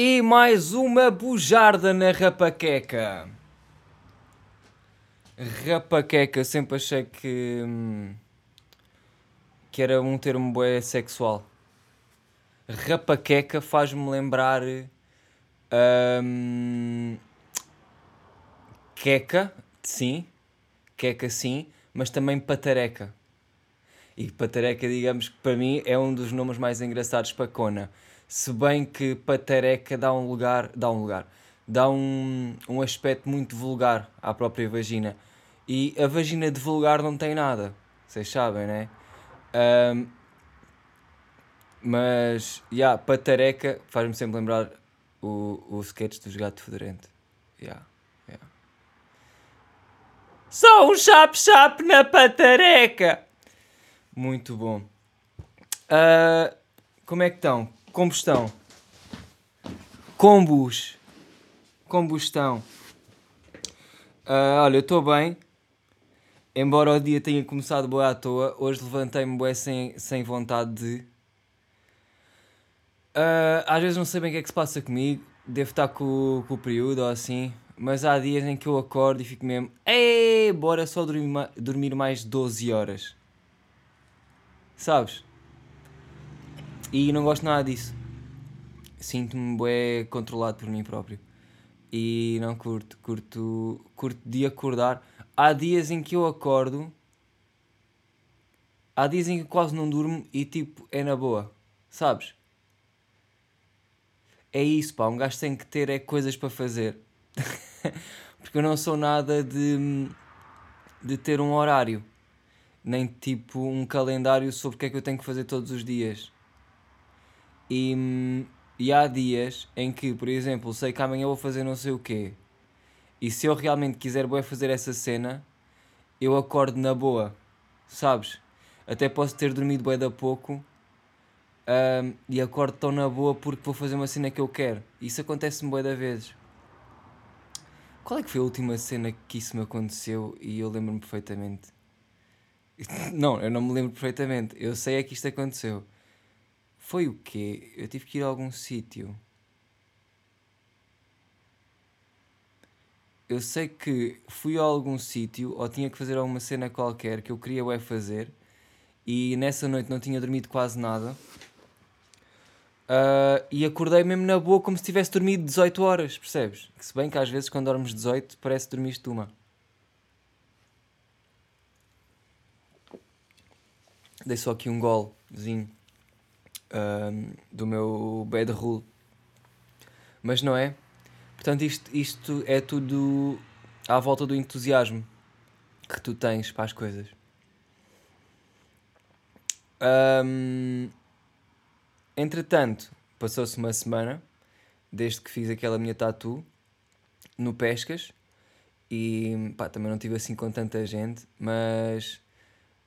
E mais uma bujarda na rapaqueca. Rapaqueca, sempre achei que. hum, que era um termo bué sexual. Rapaqueca faz-me lembrar. hum, queca, sim. Queca, sim. Mas também patareca. E patareca, digamos que para mim é um dos nomes mais engraçados para cona. Se bem que patareca dá um lugar, dá um lugar, dá um, um aspecto muito vulgar à própria vagina. E a vagina de vulgar não tem nada, vocês sabem, né? Ahm, mas, já, yeah, patareca faz-me sempre lembrar o, o sketch dos gato fedorento. Yeah, yeah. Só um chap-chap na patareca! Muito bom. Ah, como é que estão? Combustão. Combus. Combustão. Ah, olha, eu estou bem. Embora o dia tenha começado boa à toa, hoje levantei-me bué sem, sem vontade de. Ah, às vezes não sei bem o que é que se passa comigo. Devo estar com, com o período ou assim. Mas há dias em que eu acordo e fico mesmo. Ei, bora só dormir, dormir mais 12 horas. Sabes? E não gosto nada disso. Sinto-me bué controlado por mim próprio. E não curto, curto, curto de acordar. Há dias em que eu acordo. Há dias em que quase não durmo e tipo, é na boa. Sabes? É isso, pá. Um gajo tem que ter é coisas para fazer. Porque eu não sou nada de, de ter um horário. Nem tipo um calendário sobre o que é que eu tenho que fazer todos os dias. E, e há dias em que, por exemplo, sei que amanhã vou fazer não sei o quê. E se eu realmente quiser bué fazer essa cena, eu acordo na boa. Sabes? Até posso ter dormido bué da pouco. hum, e acordo tão na boa porque vou fazer uma cena que eu quero. Isso acontece-me bué da vezes. Qual é que foi a última cena que isso me aconteceu e eu lembro-me perfeitamente? Não, eu não me lembro perfeitamente. Eu sei é que isto aconteceu. Foi o quê? Eu tive que ir a algum sítio. Eu sei que fui a algum sítio ou tinha que fazer alguma cena qualquer que eu queria fazer e nessa noite não tinha dormido quase nada. Ah, e acordei mesmo na boa como se tivesse dormido 18 horas, percebes? Que se bem que às vezes quando dormes 18 parece que dormiste uma. Dei só aqui um golzinho do meu bad rule. Mas não é? Portanto, isto, isto é tudo à volta do entusiasmo que tu tens para as coisas. Ahm, entretanto, passou-se uma semana desde que fiz aquela minha tatu no Pescas e pá, também não tive assim com tanta gente, mas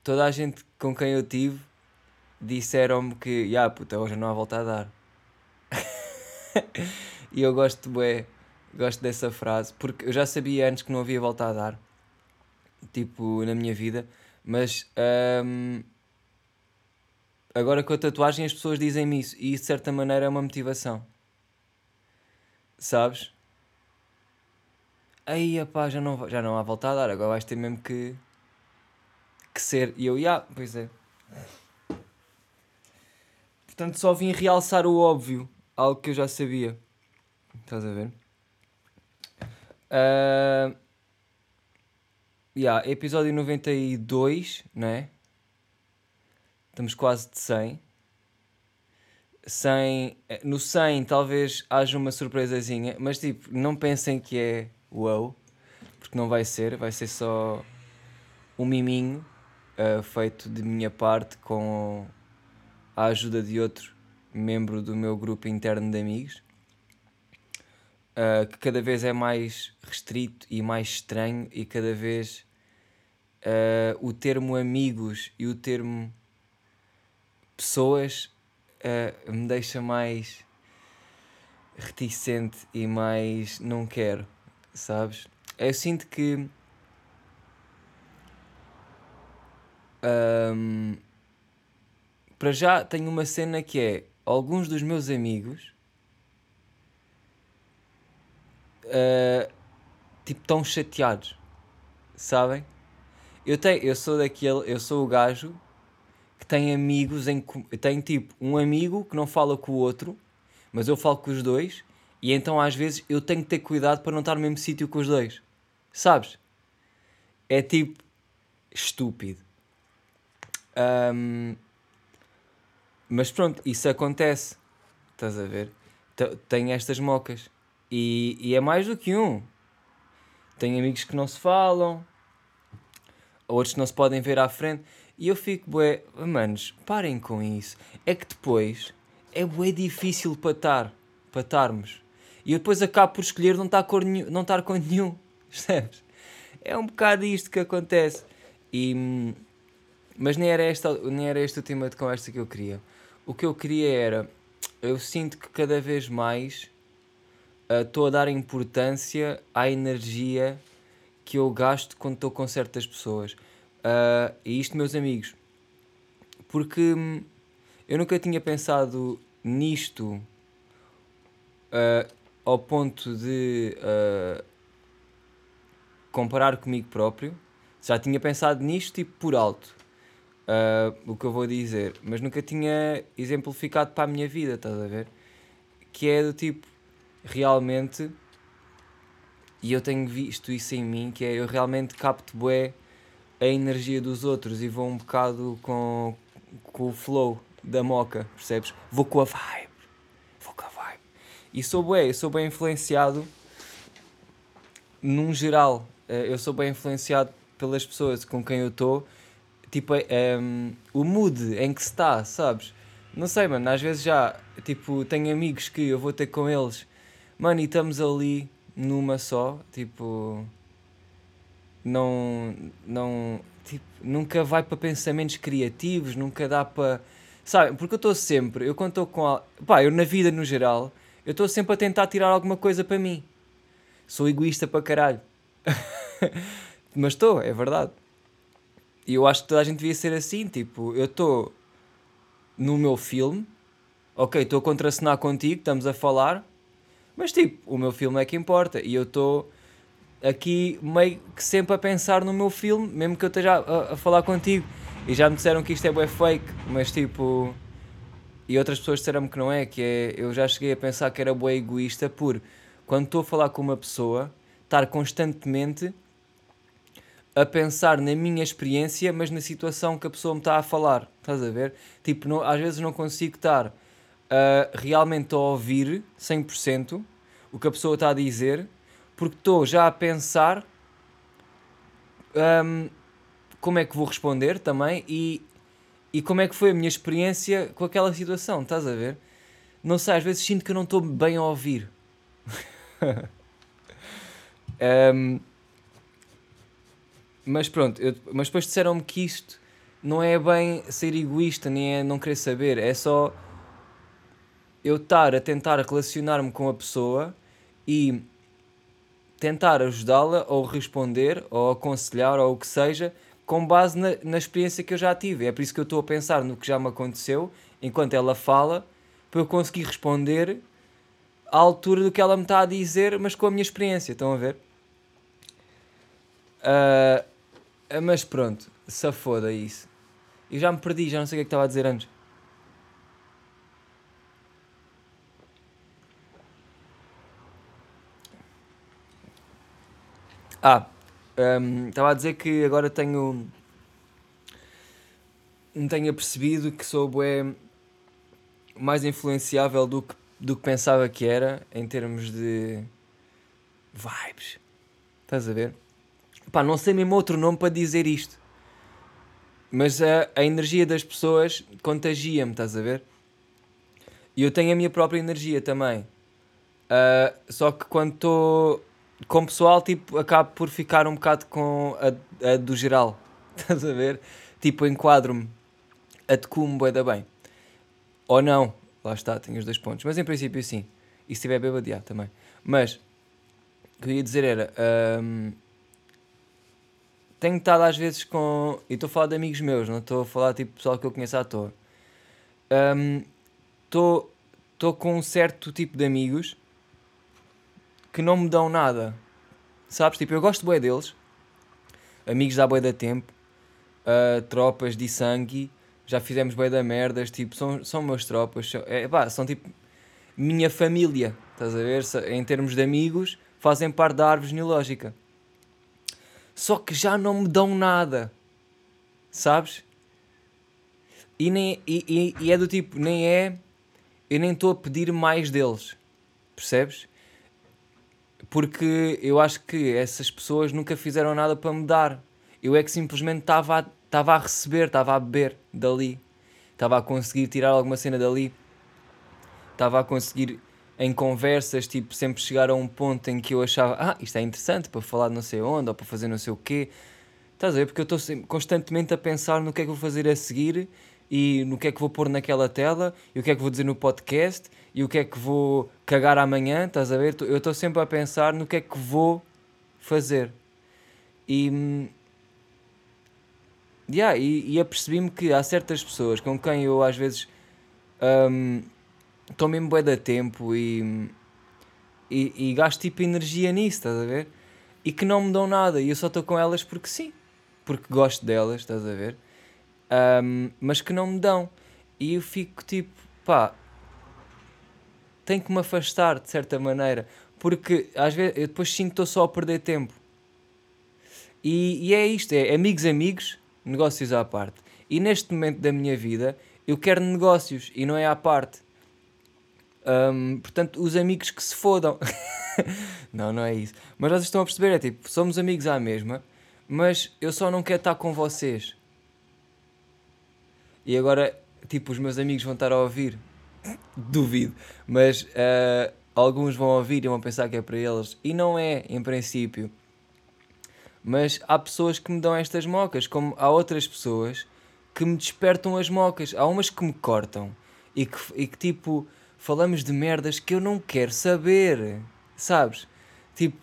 toda a gente com quem eu tive disseram-me que, já puta, hoje não há volta a dar. e eu gosto, bué, gosto dessa frase, porque eu já sabia antes que não havia volta a dar, tipo, na minha vida, mas hum, agora com a tatuagem as pessoas dizem-me isso, e isso de certa maneira é uma motivação. Sabes? Aí, pá, já não, já não há volta a dar, agora vais ter mesmo que, que ser. E eu, já, pois é. Portanto, só vim realçar o óbvio, algo que eu já sabia. Estás a ver? Ah, yeah, episódio 92, não é? Estamos quase de 100. 100. eh, No 100 talvez haja uma surpresazinha, mas tipo, não pensem que é wow, porque não vai ser, vai ser só um miminho ah, feito de minha parte com a ajuda de outro membro do meu grupo interno de amigos, ah, que cada vez é mais restrito e mais estranho, e cada vez ah, o termo amigos e o termo pessoas ah, me deixa mais reticente e mais não quero, sabes? Eu sinto que ahm, para já tenho uma cena que é alguns dos meus amigos uh, tipo, tão chateados, sabem? Eu, tenho, eu sou daquele, eu sou o gajo que tem amigos em tem tipo um amigo que não fala com o outro, mas eu falo com os dois, e então às vezes eu tenho que ter cuidado para não estar no mesmo sítio com os dois, sabes? É tipo estúpido. Um, mas pronto, isso acontece. Estás a ver? Tenho estas mocas. E, e é mais do que um. Tenho amigos que não se falam, outros que não se podem ver à frente. E eu fico, bué, manos, parem com isso. É que depois é bué difícil para estarmos. E eu depois acabo por escolher não estar com nenhum, não estar com nenhum, percebes? É um bocado isto que acontece. E, mas nem era, esta, nem era este o tema de conversa que eu queria. O que eu queria era, eu sinto que cada vez mais estou uh, a dar importância à energia que eu gasto quando estou com certas pessoas. Uh, e isto, meus amigos, porque hum, eu nunca tinha pensado nisto uh, ao ponto de comparar comigo próprio. Já tinha pensado nisto tipo por alto uh, o que eu vou dizer, mas nunca tinha exemplificado para a minha vida, estás a ver? Que é do tipo, realmente, e eu tenho visto isso em mim, que é eu realmente capto bué a energia dos outros e vou um bocado com, com o flow da moca, percebes? Vou com a vibe, vou com a vibe. E sou bué, sou bem influenciado num geral, eh, eu sou bem influenciado pelas pessoas com quem eu estou tipo, um, ehm, o mood em que se está, sabes? Não sei, mano, às vezes já, tipo, tenho amigos que eu vou ter com eles, mano, e estamos ali numa só, tipo, não, não, tipo, nunca vai para pensamentos criativos, nunca dá para, sabe? Porque eu estou sempre, eu quando estou com, a, pá, eu na vida no geral, eu estou sempre a tentar tirar alguma coisa para mim. Sou egoísta para caralho. Mas estou, é verdade. E eu acho que toda a gente devia ser assim, tipo, eu estou no meu filme, ok, estou a contracenar contigo, estamos a falar, mas tipo, o meu filme é que importa e eu estou aqui meio que sempre a pensar no meu filme, mesmo que eu esteja a, a falar contigo. E já me disseram que isto é bué fake, mas tipo. E outras pessoas disseram-me que não é, que é. Eu já cheguei a pensar que era bué egoísta por quando estou a falar com uma pessoa, estar constantemente a pensar na minha experiência, mas na situação que a pessoa me está a falar. Estás a ver? Tipo, não, às vezes não consigo estar uh, realmente a ouvir 100% o que a pessoa está a dizer, porque estou já a pensar um, como é que vou responder também e, e como é que foi a minha experiência com aquela situação. Estás a ver? Não sei, às vezes sinto que eu não estou bem a ouvir. um, mas pronto, eu, mas depois disseram-me que isto não é bem ser egoísta, nem é não querer saber, é só eu estar a tentar relacionar-me com a pessoa e tentar ajudá-la ou responder ou aconselhar ou o que seja com base na, na experiência que eu já tive. É por isso que eu estou a pensar no que já me aconteceu enquanto ela fala para eu conseguir responder à altura do que ela me está a dizer, mas com a minha experiência. Estão a ver? Uh, mas pronto, se foda isso. Eu já me perdi, já não sei o que é que estava a dizer antes. Ah, um, estava a dizer que agora tenho. Não tenho percebido que sou bué mais influenciável do que, do que pensava que era em termos de vibes. Estás a ver? Pá, não sei mesmo outro nome para dizer isto. Mas a, a energia das pessoas contagia-me, estás a ver? E eu tenho a minha própria energia também. Uh, só que quando estou com o pessoal, tipo, acabo por ficar um bocado com a, a do geral. Estás a ver? Tipo, enquadro-me. Adequo-me da bem. Ou não. Lá está, tenho os dois pontos. Mas em princípio sim. E se tiver bêbado, também. Mas, o que eu ia dizer era... tenho estado às vezes com. E estou a falar de amigos meus, não estou a falar tipo pessoal que eu conheço à toa. Estou um, com um certo tipo de amigos que não me dão nada. Sabes? Tipo, eu gosto bué deles. Amigos da bué da tempo. Uh, tropas de sangue. Já fizemos bué da merdas. Tipo, são, são meus tropas. São, é, pá, são tipo minha família. Estás a ver? Em termos de amigos, fazem parte da árvore genealógica. Só que já não me dão nada. Sabes? E, nem, e, e, e é do tipo, nem é. Eu nem estou a pedir mais deles. Percebes? Porque eu acho que essas pessoas nunca fizeram nada para me dar. Eu é que simplesmente estava a, estava a receber, estava a beber dali. Estava a conseguir tirar alguma cena dali. Estava a conseguir, em conversas, tipo, sempre chegar a um ponto em que eu achava, ah, isto é interessante para falar não sei onde ou para fazer não sei o quê. Estás a ver? Porque eu estou constantemente a pensar no que é que vou fazer a seguir e no que é que vou pôr naquela tela e o que é que vou dizer no podcast e o que é que vou cagar amanhã, estás a ver? Eu estou sempre a pensar no que é que vou fazer. E. Yeah, e, e apercebi-me que há certas pessoas com quem eu às vezes um, estou mesmo bué da tempo e, e, e gasto tipo energia nisso, estás a ver? E que não me dão nada e eu só estou com elas porque sim, porque gosto delas, estás a ver? um, mas que não me dão. E eu fico tipo, pá, tenho que me afastar de certa maneira, porque às vezes eu depois sinto que estou só a perder tempo. E, e é isto: é amigos, amigos, negócios à parte. E neste momento da minha vida eu quero negócios e não é à parte. Um, portanto, os amigos que se fodam. não, não é isso. Mas vocês estão a perceber: é tipo, somos amigos à mesma, mas eu só não quero estar com vocês. E agora, tipo, os meus amigos vão estar a ouvir. Duvido. Mas uh, alguns vão ouvir e vão pensar que é para eles. E não é, em princípio. Mas há pessoas que me dão estas mocas, como há outras pessoas que me despertam as mocas. Há umas que me cortam e que, e que tipo, falamos de merdas que eu não quero saber. Sabes? Tipo,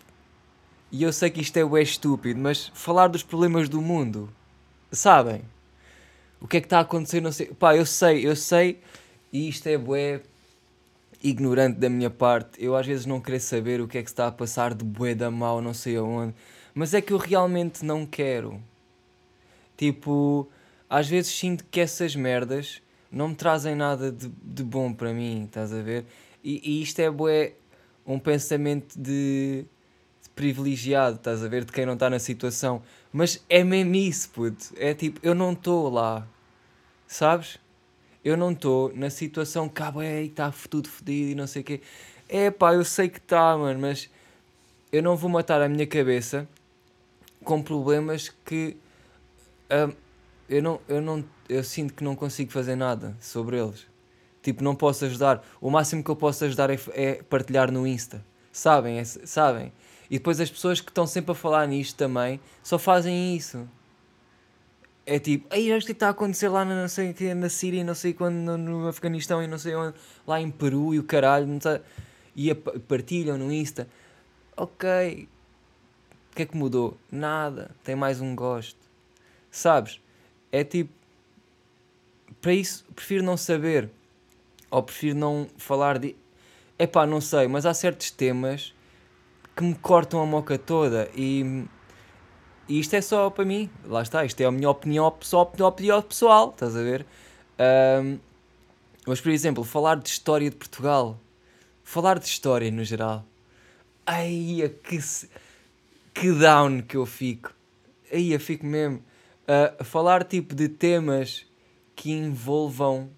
e eu sei que isto é o estúpido, mas falar dos problemas do mundo, sabem? o que é que está a acontecer, não sei. Pá, eu sei, eu sei, e isto é bué ignorante da minha parte. Eu às vezes não querer saber o que é que está a passar de bué da mal, não sei aonde. Mas é que eu realmente não quero. Tipo, às vezes sinto que essas merdas não me trazem nada de, de bom para mim, estás a ver? E, e isto é bué um pensamento de, de privilegiado, estás a ver? De quem não está na situação. Mas é mesmo isso, puto. É tipo, eu não estou lá. Sabes? Eu não estou na situação que, ah, está tudo fodido e não sei o quê. É pá, eu sei que está, mano, mas eu não vou matar a minha cabeça com problemas que hum, eu, não, eu, não, eu sinto que não consigo fazer nada sobre eles. Tipo, não posso ajudar. O máximo que eu posso ajudar é, é partilhar no Insta. Sabem? É, sabem? E depois as pessoas que estão sempre a falar nisto também só fazem isso. É tipo, aí o que está a acontecer lá na, não sei, na Síria, não sei quando, no, no Afeganistão e não sei onde, lá em Peru e o caralho, não sei, e a, partilham no Insta. Ok, o que é que mudou? Nada, tem mais um gosto. Sabes? É tipo, para isso prefiro não saber, ou prefiro não falar de. Epá, não sei, mas há certos temas que me cortam a moca toda e, e isto é só para mim, lá está, isto é a minha opinião, só a opinião pessoal, estás a ver? Um, mas, por exemplo, falar de história de Portugal, falar de história no geral, ai, que, que down que eu fico, aí eu fico mesmo, uh, falar tipo de temas que envolvam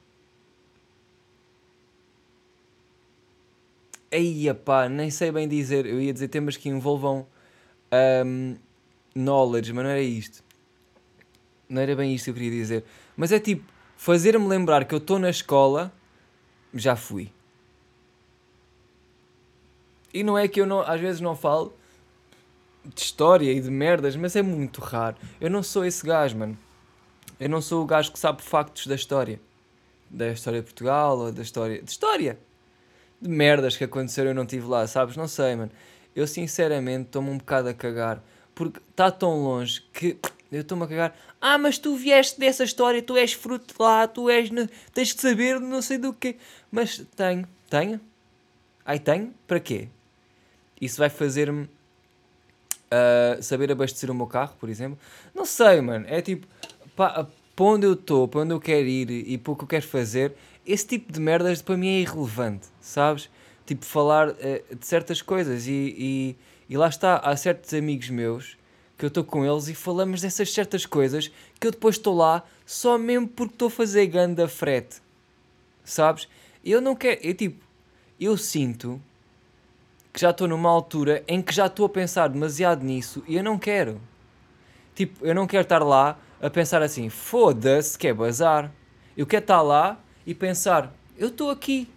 Aí, pá, nem sei bem dizer. Eu ia dizer temas que envolvam um, knowledge, mas não era isto. Não era bem isto que eu queria dizer. Mas é tipo, fazer-me lembrar que eu estou na escola, já fui. E não é que eu não, às vezes não falo de história e de merdas, mas é muito raro. Eu não sou esse gajo, mano. Eu não sou o gajo que sabe factos da história. Da história de Portugal ou da história. De história! de merdas que aconteceram eu não estive lá, sabes? Não sei, mano. Eu sinceramente estou-me um bocado a cagar. Porque está tão longe que eu estou-me a cagar. Ah, mas tu vieste dessa história, tu és fruto de lá, tu és. tens de saber não sei do quê. Mas tenho, tenho. Ai, tenho? Para quê? isso vai fazer-me uh, saber abastecer o meu carro, por exemplo. Não sei, mano. É tipo, para onde eu estou, para onde eu quero ir e para o que eu quero fazer, esse tipo de merdas para mim é irrelevante, sabes? Tipo, falar uh, de certas coisas e, e, e lá está, há certos amigos meus que eu estou com eles e falamos dessas certas coisas que eu depois estou lá só mesmo porque estou a fazer ganda frete, sabes? Eu não quero, eu tipo, eu sinto que já estou numa altura em que já estou a pensar demasiado nisso e eu não quero. Tipo, eu não quero estar lá a pensar assim, foda-se que é bazar. Eu quero estar lá e pensar, eu estou aqui.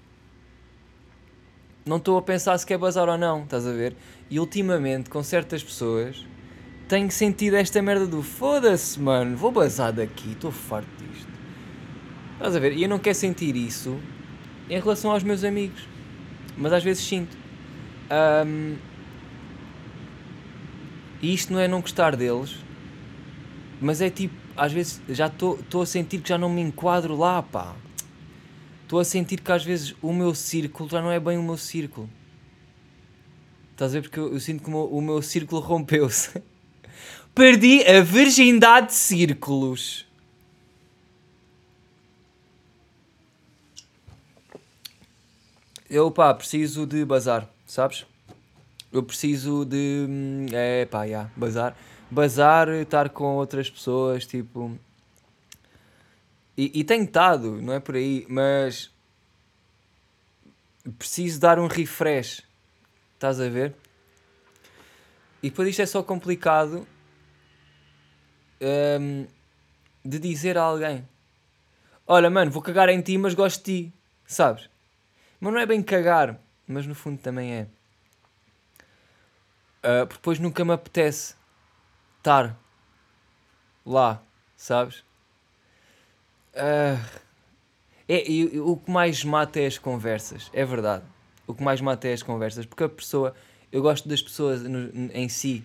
Não estou a pensar se quer bazar ou não, estás a ver? E ultimamente, com certas pessoas, tenho sentido esta merda do foda-se, mano, vou bazar daqui, estou farto disto. Estás a ver? E eu não quero sentir isso em relação aos meus amigos. Mas às vezes sinto. Um, isto não é não gostar deles, mas é tipo, às vezes já estou a sentir que já não me enquadro lá, pá. Estou a sentir que às vezes o meu círculo já não é bem o meu círculo. Estás a ver? Porque eu, eu sinto que o meu, o meu círculo rompeu-se. Perdi a virgindade de círculos. Eu, pá, preciso de bazar sabes? Eu preciso de. Hum, é pá, yeah, bazar. Bazar, estar com outras pessoas, tipo. E, e tenho estado, não é por aí, mas. Preciso dar um refresh. Estás a ver? E depois isto é só complicado um, de dizer a alguém: Olha, mano, vou cagar em ti, mas gosto de ti, sabes? Mas não é bem cagar, mas no fundo também é. Uh, porque depois nunca me apetece estar lá, sabes? Uh, é, e, o que mais mata é as conversas, é verdade. O que mais mata é as conversas, porque a pessoa, eu gosto das pessoas no, em si.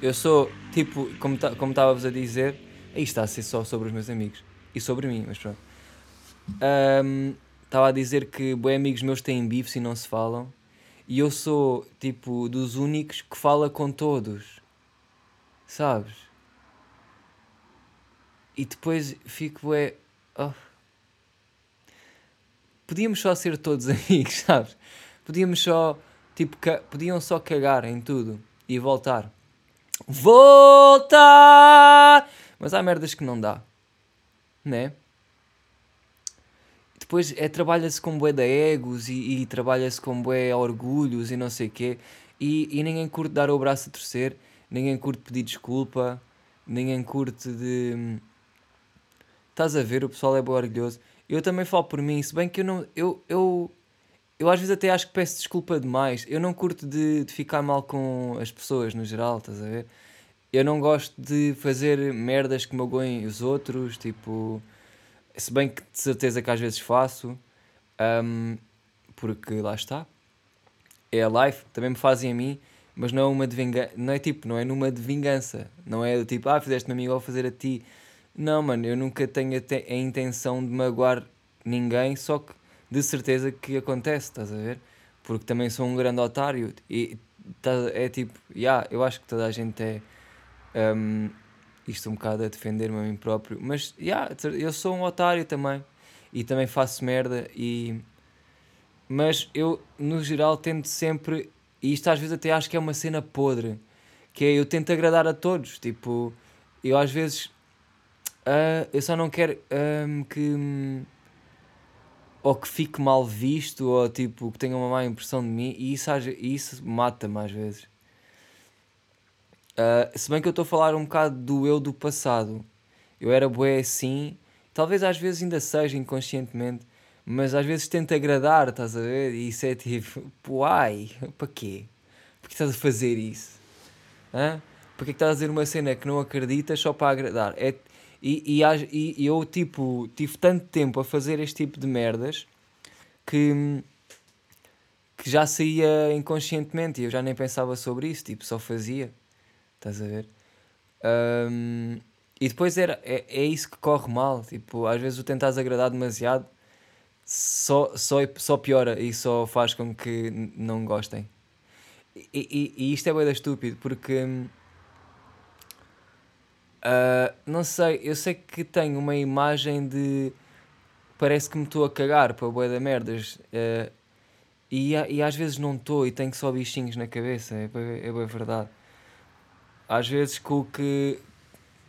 Eu sou, tipo, como como estávamos a dizer, isto está a ser só sobre os meus amigos e sobre mim, mas pronto. Um, estava a dizer que bem amigos meus têm bifes e não se falam. E eu sou, tipo, dos únicos que fala com todos. Sabes? E depois fico, é. Oh. Podíamos só ser todos amigos, sabes? Podíamos só, tipo, podiam só cagar em tudo e voltar. Voltar! Mas há merdas que não dá, né? Depois é, trabalha-se com bué de egos e, e trabalha-se com bué orgulhos e não sei o quê. E, e ninguém curte dar o braço a torcer, ninguém curte pedir desculpa, ninguém curte de... Estás a ver, o pessoal é bem orgulhoso. Eu também falo por mim, se bem que eu não... Eu, eu, eu às vezes até acho que peço desculpa demais. Eu não curto de, de ficar mal com as pessoas no geral, estás a ver? Eu não gosto de fazer merdas que magoem os outros, tipo se bem que de certeza que às vezes faço, um, porque lá está. É a live, também me fazem a mim, mas não é uma de vingança. Não é tipo, não é numa de vingança. Não é tipo, ah, fizeste-me a mim, vou fazer a ti. Não, mano, eu nunca tenho a, a intenção de magoar ninguém, só que de certeza que acontece, estás a ver? Porque também sou um grande otário e tá, é tipo, yeah, eu acho que toda a gente é. Um, isto um bocado a defender-me a mim próprio, mas yeah, eu sou um otário também. E também faço merda e mas eu no geral tento sempre e isto às vezes até acho que é uma cena podre que é eu tento agradar a todos. Tipo eu às vezes uh, eu só não quero um, que ou que fique mal visto ou tipo que tenha uma má impressão de mim. E isso, isso mata-me às vezes Uh, se bem que eu estou a falar um bocado do eu do passado. Eu era bué assim, talvez às vezes ainda seja inconscientemente, mas às vezes tento agradar, estás a ver? E isso é tipo, uai, para quê? Porquê estás a fazer isso? Hã? Porquê estás a dizer uma cena que não acreditas só para agradar? É, e, e, e eu, tipo, tive tanto tempo a fazer este tipo de merdas que, que já saía inconscientemente e eu já nem pensava sobre isso, tipo, só fazia. Estás a ver? Um, e depois era, é, é isso que corre mal. Tipo, às vezes o tentares agradar demasiado só, só, só piora e só faz com que não gostem. E, e, e isto é bem estúpido porque. Uh, não sei, eu sei que tenho uma imagem de. Parece que me estou a cagar para o da merdas. Uh, e, e às vezes não estou e tenho só bichinhos na cabeça, é é bem verdade. Às vezes com o que,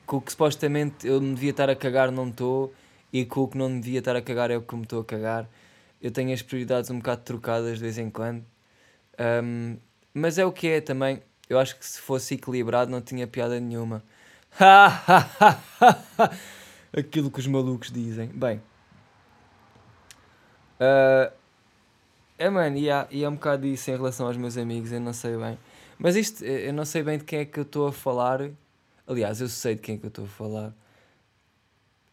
com o que supostamente eu me devia estar a cagar não estou e com o que não me devia estar a cagar é o que me estou a cagar. Eu tenho as prioridades um bocado trocadas de vez em quando. Um, mas é o que é também. Eu acho que se fosse equilibrado não tinha piada nenhuma. Aquilo que os malucos dizem. Bem. Uh, é mano, e e há um bocado disso em relação aos meus amigos, eu não sei bem. Mas isto, eu não sei bem de quem é que eu estou a falar. Aliás, eu sei de quem é que eu estou a falar.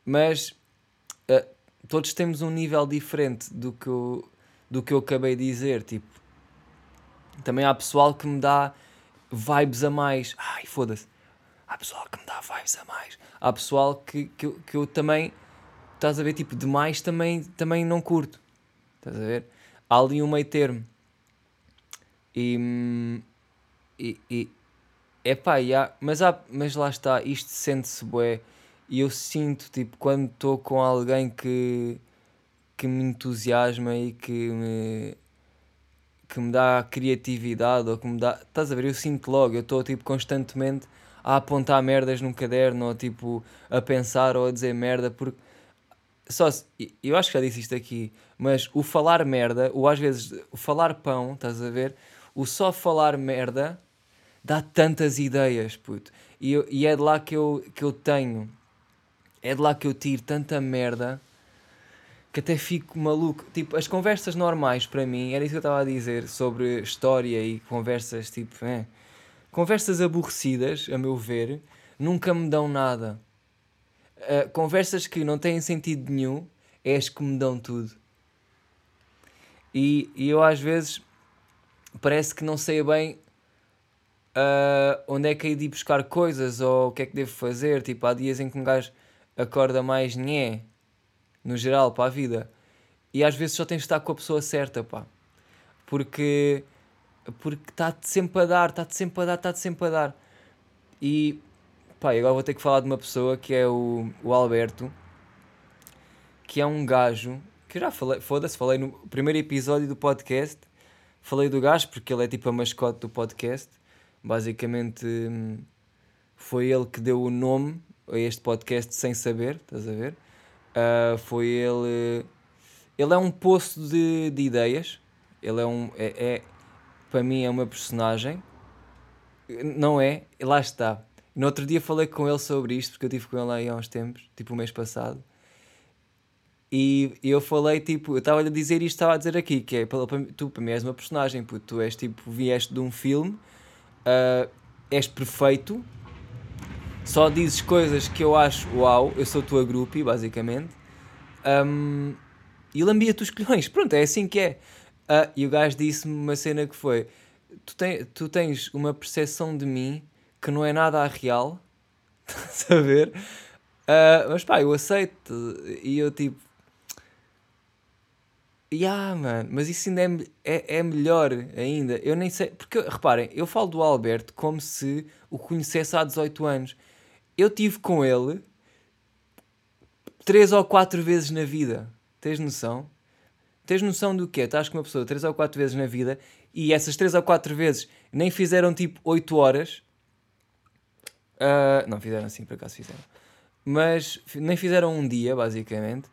Mas uh, todos temos um nível diferente do que, eu, do que eu acabei de dizer. Tipo, também há pessoal que me dá vibes a mais. Ai, foda-se. Há pessoal que me dá vibes a mais. Há pessoal que, que, eu, que eu também, estás a ver, tipo, demais também, também não curto. Estás a ver? Há ali um meio termo. E. E. e epá, yeah, mas, há, mas lá está, isto sente-se bué. E eu sinto, tipo, quando estou com alguém que, que me entusiasma e que me que me dá criatividade ou que me dá. Estás a ver? Eu sinto logo, eu estou tipo constantemente a apontar merdas num caderno ou tipo a pensar ou a dizer merda porque só eu acho que já disse isto aqui, mas o falar merda, ou às vezes o falar pão, estás a ver? O só falar merda dá tantas ideias, puto. E, eu, e é de lá que eu, que eu tenho, é de lá que eu tiro tanta merda que até fico maluco. Tipo, as conversas normais para mim, era isso que eu estava a dizer sobre história e conversas tipo, é, conversas aborrecidas, a meu ver, nunca me dão nada. Uh, conversas que não têm sentido nenhum, é as que me dão tudo. E, e eu às vezes parece que não sei bem uh, onde é que hei de ir buscar coisas ou o que é que devo fazer. Tipo, há dias em que um gajo acorda mais nhé no geral, para a vida. E às vezes só tens de estar com a pessoa certa, pá. Porque porque está-te sempre a dar, está-te sempre a dar, está-te sempre a dar. E pá, agora vou ter que falar de uma pessoa que é o, o Alberto, que é um gajo que já falei, foda-se, falei no primeiro episódio do podcast. Falei do gajo porque ele é tipo a mascote do podcast. Basicamente hum, foi ele que deu o nome a este podcast sem saber, estás a ver? Uh, foi ele. Ele é um poço de, de ideias. Ele é um. É, é, para mim é uma personagem. Não é? Lá está. No outro dia falei com ele sobre isto, porque eu estive com ele aí há uns tempos, tipo o mês passado. E, eu falei, tipo, eu estava a dizer isto, estava a dizer aqui, que é, tu para mim és uma personagem, porque tu és tipo, vieste de um filme, uh, és perfeito, só dizes coisas que eu acho uau, eu sou tua groupie, basicamente. Um, e lambia-te os colhões. Pronto, é assim que é. Uh, e o gajo disse-me uma cena que foi: tu, tu tens uma percepção de mim que não é nada a real, estás a ver? Uh, mas pá, eu aceito. E eu tipo. Yeah, mano, mas isso ainda é, é, é, melhor ainda. Eu nem sei. Porque reparem, eu falo do Alberto como se o conhecesse há 18 anos. Eu tive com ele três ou quatro vezes na vida. Tens noção? Tens noção do que é? Estás com uma pessoa três ou quatro vezes na vida e essas três ou quatro vezes nem fizeram tipo oito horas. Uh, não fizeram assim, por acaso fizeram. Mas nem fizeram um dia, basicamente.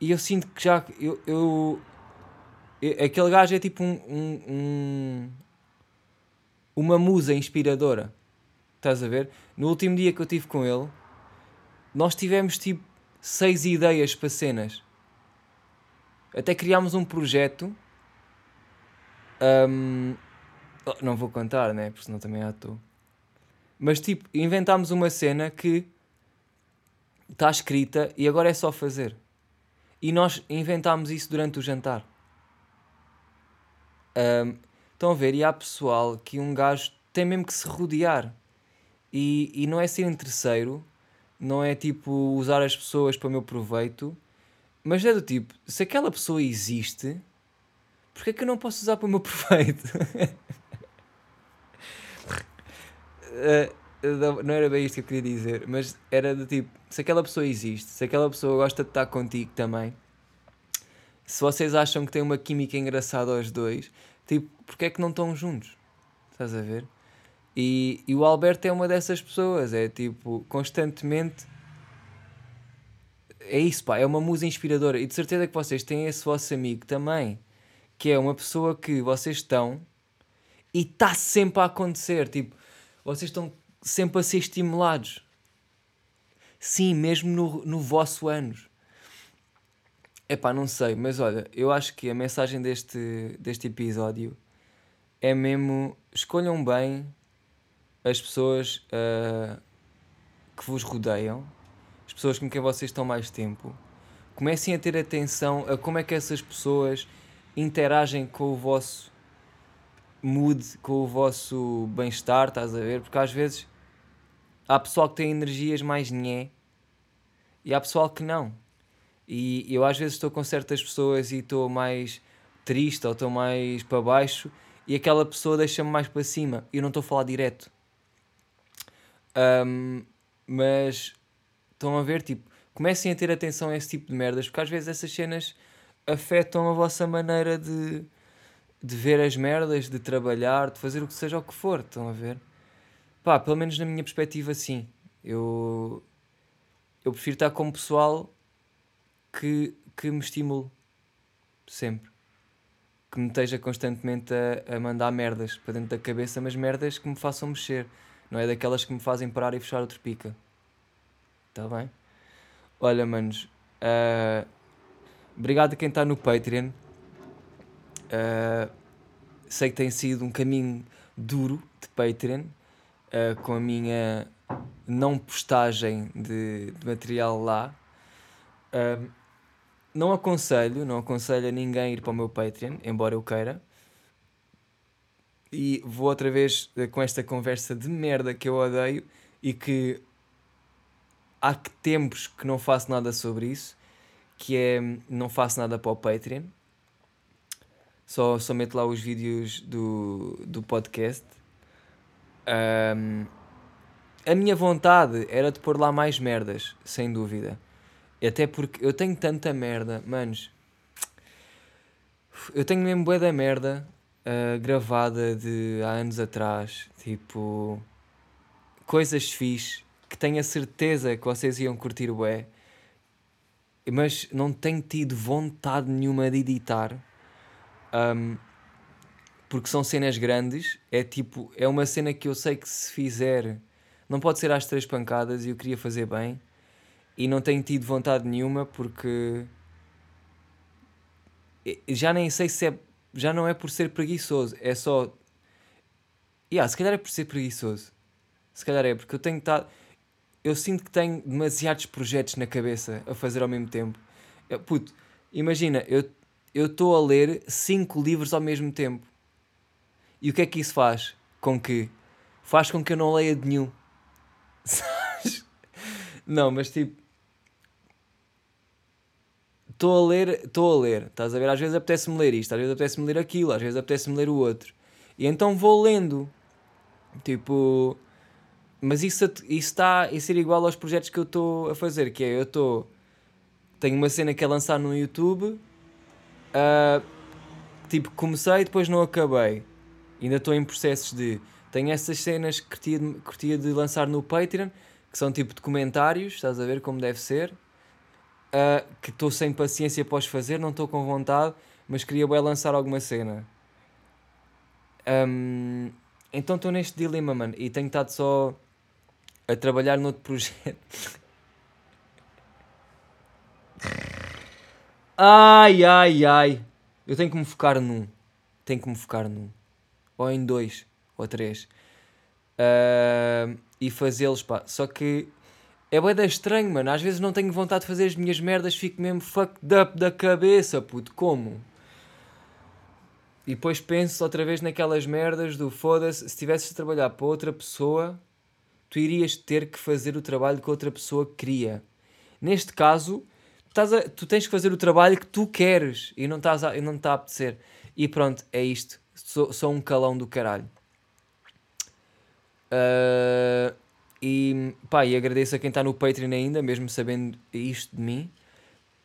E eu sinto que já. Eu, eu, eu aquele gajo é tipo um, um, um, uma musa inspiradora. Estás a ver? No último dia que eu tive com ele, nós tivemos tipo seis ideias para cenas. Até criámos um projeto. Um, oh, não vou contar, né? Porque senão também há tu. Mas tipo, inventámos uma cena que está escrita e agora é só fazer. E nós inventámos isso durante o jantar. Um, estão a ver? E há pessoal que um gajo tem mesmo que se rodear. E, e não é ser interesseiro, não é tipo usar as pessoas para o meu proveito, mas é do tipo, se aquela pessoa existe, Porquê é que eu não posso usar para o meu proveito? uh, não era bem isto que eu queria dizer, mas era do tipo: se aquela pessoa existe, se aquela pessoa gosta de estar contigo também, se vocês acham que tem uma química engraçada aos dois, tipo, porquê é que não estão juntos? Estás a ver? E, e o Alberto é uma dessas pessoas, é tipo, constantemente. É isso, pá, é uma musa inspiradora. E de certeza que vocês têm esse vosso amigo também, que é uma pessoa que vocês estão e está sempre a acontecer. Tipo, vocês estão sempre a ser estimulados. Sim, mesmo no, no vosso anos. Epá, não sei, mas olha, eu acho que a mensagem deste, deste episódio é mesmo escolham bem as pessoas uh, que vos rodeiam, as pessoas com quem vocês estão mais tempo. Comecem a ter atenção a como é que essas pessoas interagem com o vosso mood, com o vosso bem-estar, estás a ver? Porque às vezes há pessoal que tem energias mais nhé e há pessoal que não. E eu às vezes estou com certas pessoas e estou mais triste ou estou mais para baixo e aquela pessoa deixa-me mais para cima. E eu não estou a falar direto. Um, mas estão a ver, tipo, comecem a ter atenção a esse tipo de merdas, porque às vezes essas cenas afetam a vossa maneira de, de ver as merdas, de trabalhar, de fazer o que seja o que for. Estão a ver? Pá, pelo menos na minha perspectiva, sim. Eu, eu prefiro estar com pessoal que, que me estimule sempre que me esteja constantemente a, a mandar merdas para dentro da cabeça, mas merdas que me façam mexer, não é daquelas que me fazem parar e fechar outro pica. Está bem? Olha, manos, uh, obrigado a quem está no Patreon. Uh, sei que tem sido um caminho duro de Patreon, uh, com a minha não postagem de, de material lá. Uh, não aconselho, não aconselho a ninguém ir para o meu Patreon, embora eu queira. E vou outra vez eh, com esta conversa de merda que eu odeio e que há que tempos que não faço nada sobre isso, que é não faço nada para o Patreon. Só, só meto lá os vídeos do, do podcast. Um, a minha vontade era de pôr lá mais merdas, sem dúvida. Até porque eu tenho tanta merda, manos. Eu tenho mesmo bué da merda uh, gravada de há anos atrás. Tipo. Coisas fixe que tenho a certeza que vocês iam curtir bué. Mas não tenho tido vontade nenhuma de editar. Um, porque são cenas grandes. É tipo. É uma cena que eu sei que se fizer. Não pode ser às três pancadas e eu queria fazer bem e não tenho tido vontade nenhuma porque já nem sei se é já não é por ser preguiçoso, é só yeah, se calhar é por ser preguiçoso. Se calhar é porque eu tenho estado eu sinto que tenho demasiados projetos na cabeça a fazer ao mesmo tempo. Eu, puto, imagina, eu estou a ler cinco livros ao mesmo tempo. E o que é que isso faz? Com que? Faz com que eu não leia de nenhum. não, mas tipo, estou a ler, estou a ler, estás a ver? Às vezes apetece-me ler isto, às vezes apetece-me ler aquilo, às vezes apetece-me ler o outro. E então vou lendo. Tipo. Mas isso, isso está a ser igual aos projetos que eu estou a fazer, que é eu estou. Tenho uma cena que é lançar no YouTube. Uh, tipo, comecei e depois não acabei. Ainda estou em processos de. Tenho essas cenas que curtia de, curtia de lançar no Patreon, que são tipo documentários, estás a ver como deve ser uh, que estou sem paciência os fazer, não estou com vontade, mas queria bem lançar alguma cena. Um, então estou neste dilema, mano, e tenho estado só a trabalhar noutro projeto. ai, ai, ai. Eu tenho que me focar num. Tenho que me focar num. Ou em dois, ou três. Uh, e fazê-los, pá. Só que é bem estranho, mano. Às vezes não tenho vontade de fazer as minhas merdas, fico mesmo fucked up da cabeça, puto. Como? E depois penso outra vez naquelas merdas do foda-se. Se estivesses a trabalhar para outra pessoa, tu irias ter que fazer o trabalho que outra pessoa queria. Neste caso, tu, a, tu tens que fazer o trabalho que tu queres e não, estás a, e não está a apetecer. E pronto, é isto. Sou, sou um calão do caralho. Uh, e pá, e agradeço a quem está no Patreon ainda, mesmo sabendo isto de mim.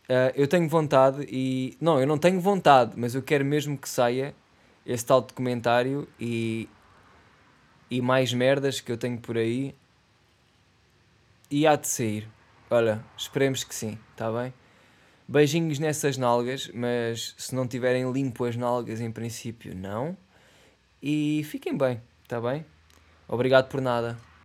Uh, eu tenho vontade e. Não, eu não tenho vontade, mas eu quero mesmo que saia esse tal documentário e. E mais merdas que eu tenho por aí. E há de sair. Olha, esperemos que sim, está bem? Beijinhos nessas nalgas, mas se não tiverem limpo as nalgas, em princípio, não. E fiquem bem, está bem? Obrigado por nada.